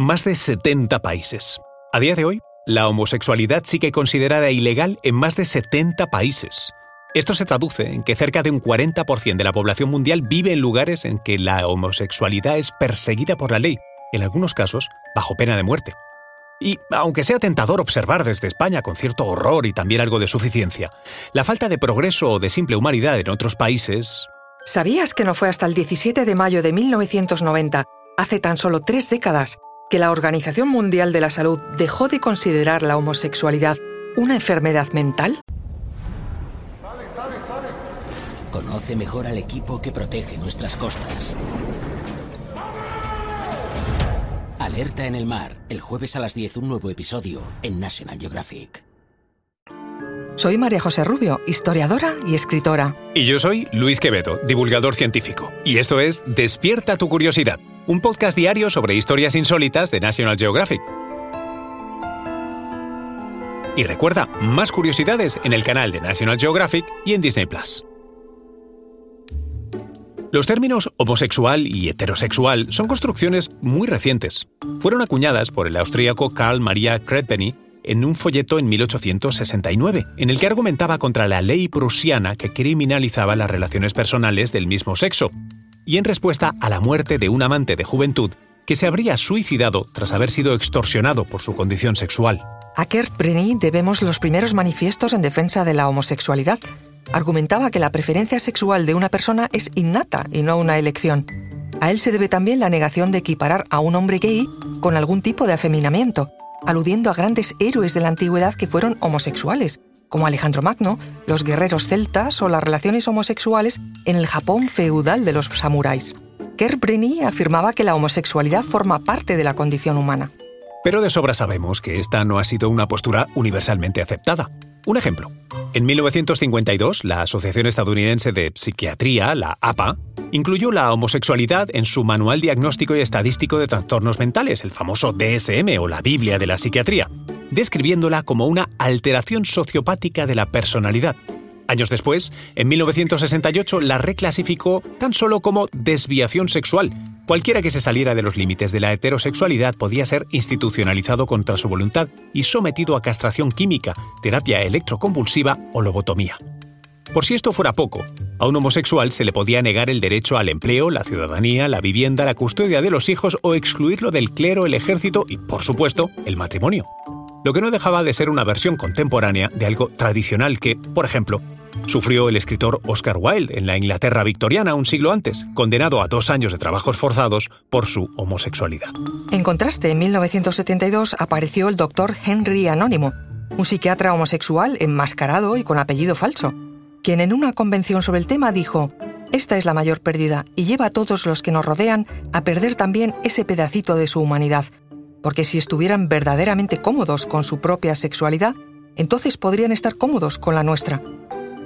más de 70 países. A día de hoy, la homosexualidad sigue considerada ilegal en más de 70 países. Esto se traduce en que cerca de un 40% de la población mundial vive en lugares en que la homosexualidad es perseguida por la ley, en algunos casos bajo pena de muerte. Y aunque sea tentador observar desde España con cierto horror y también algo de suficiencia, la falta de progreso o de simple humanidad en otros países... ¿Sabías que no fue hasta el 17 de mayo de 1990, hace tan solo tres décadas, que la Organización Mundial de la Salud dejó de considerar la homosexualidad una enfermedad mental? Conoce mejor al equipo que protege nuestras costas. Alerta en el mar, el jueves a las 10 un nuevo episodio en National Geographic. Soy María José Rubio, historiadora y escritora. Y yo soy Luis Quevedo, divulgador científico. Y esto es Despierta tu curiosidad, un podcast diario sobre historias insólitas de National Geographic. Y recuerda, más curiosidades en el canal de National Geographic y en Disney Plus. Los términos homosexual y heterosexual son construcciones muy recientes. Fueron acuñadas por el austríaco Karl Maria Kretpenny en un folleto en 1869, en el que argumentaba contra la ley prusiana que criminalizaba las relaciones personales del mismo sexo, y en respuesta a la muerte de un amante de juventud que se habría suicidado tras haber sido extorsionado por su condición sexual. A Kurt debemos los primeros manifiestos en defensa de la homosexualidad, argumentaba que la preferencia sexual de una persona es innata y no una elección. A él se debe también la negación de equiparar a un hombre gay con algún tipo de afeminamiento, aludiendo a grandes héroes de la antigüedad que fueron homosexuales, como Alejandro Magno, los guerreros celtas o las relaciones homosexuales en el Japón feudal de los samuráis. Kerbrenny afirmaba que la homosexualidad forma parte de la condición humana. Pero de sobra sabemos que esta no ha sido una postura universalmente aceptada. Un ejemplo. En 1952, la Asociación Estadounidense de Psiquiatría, la APA, incluyó la homosexualidad en su Manual Diagnóstico y Estadístico de Trastornos Mentales, el famoso DSM o la Biblia de la Psiquiatría, describiéndola como una alteración sociopática de la personalidad. Años después, en 1968, la reclasificó tan solo como desviación sexual. Cualquiera que se saliera de los límites de la heterosexualidad podía ser institucionalizado contra su voluntad y sometido a castración química, terapia electroconvulsiva o lobotomía. Por si esto fuera poco, a un homosexual se le podía negar el derecho al empleo, la ciudadanía, la vivienda, la custodia de los hijos o excluirlo del clero, el ejército y, por supuesto, el matrimonio. Lo que no dejaba de ser una versión contemporánea de algo tradicional que, por ejemplo, sufrió el escritor Oscar Wilde en la Inglaterra victoriana un siglo antes, condenado a dos años de trabajos forzados por su homosexualidad. En contraste, en 1972 apareció el doctor Henry Anónimo, un psiquiatra homosexual enmascarado y con apellido falso, quien en una convención sobre el tema dijo, esta es la mayor pérdida y lleva a todos los que nos rodean a perder también ese pedacito de su humanidad, porque si estuvieran verdaderamente cómodos con su propia sexualidad, entonces podrían estar cómodos con la nuestra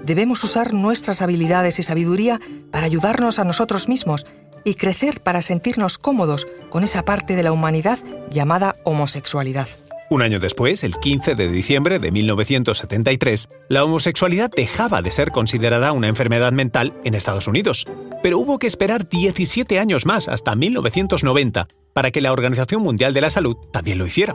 debemos usar nuestras habilidades y sabiduría para ayudarnos a nosotros mismos y crecer para sentirnos cómodos con esa parte de la humanidad llamada homosexualidad. Un año después, el 15 de diciembre de 1973, la homosexualidad dejaba de ser considerada una enfermedad mental en Estados Unidos, pero hubo que esperar 17 años más, hasta 1990, para que la Organización Mundial de la Salud también lo hiciera.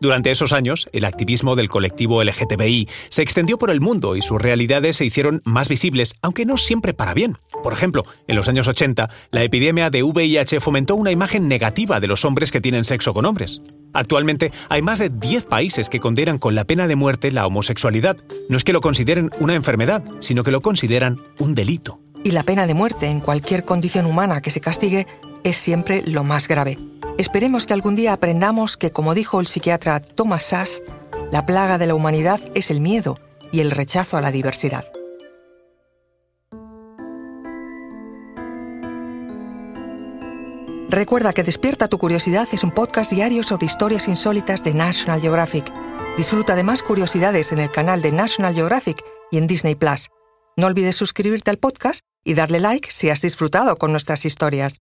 Durante esos años, el activismo del colectivo LGTBI se extendió por el mundo y sus realidades se hicieron más visibles, aunque no siempre para bien. Por ejemplo, en los años 80, la epidemia de VIH fomentó una imagen negativa de los hombres que tienen sexo con hombres. Actualmente hay más de 10 países que condenan con la pena de muerte la homosexualidad. No es que lo consideren una enfermedad, sino que lo consideran un delito. Y la pena de muerte en cualquier condición humana que se castigue es siempre lo más grave. Esperemos que algún día aprendamos que, como dijo el psiquiatra Thomas Sass, la plaga de la humanidad es el miedo y el rechazo a la diversidad. Recuerda que Despierta tu Curiosidad es un podcast diario sobre historias insólitas de National Geographic. Disfruta de más curiosidades en el canal de National Geographic y en Disney Plus. No olvides suscribirte al podcast y darle like si has disfrutado con nuestras historias.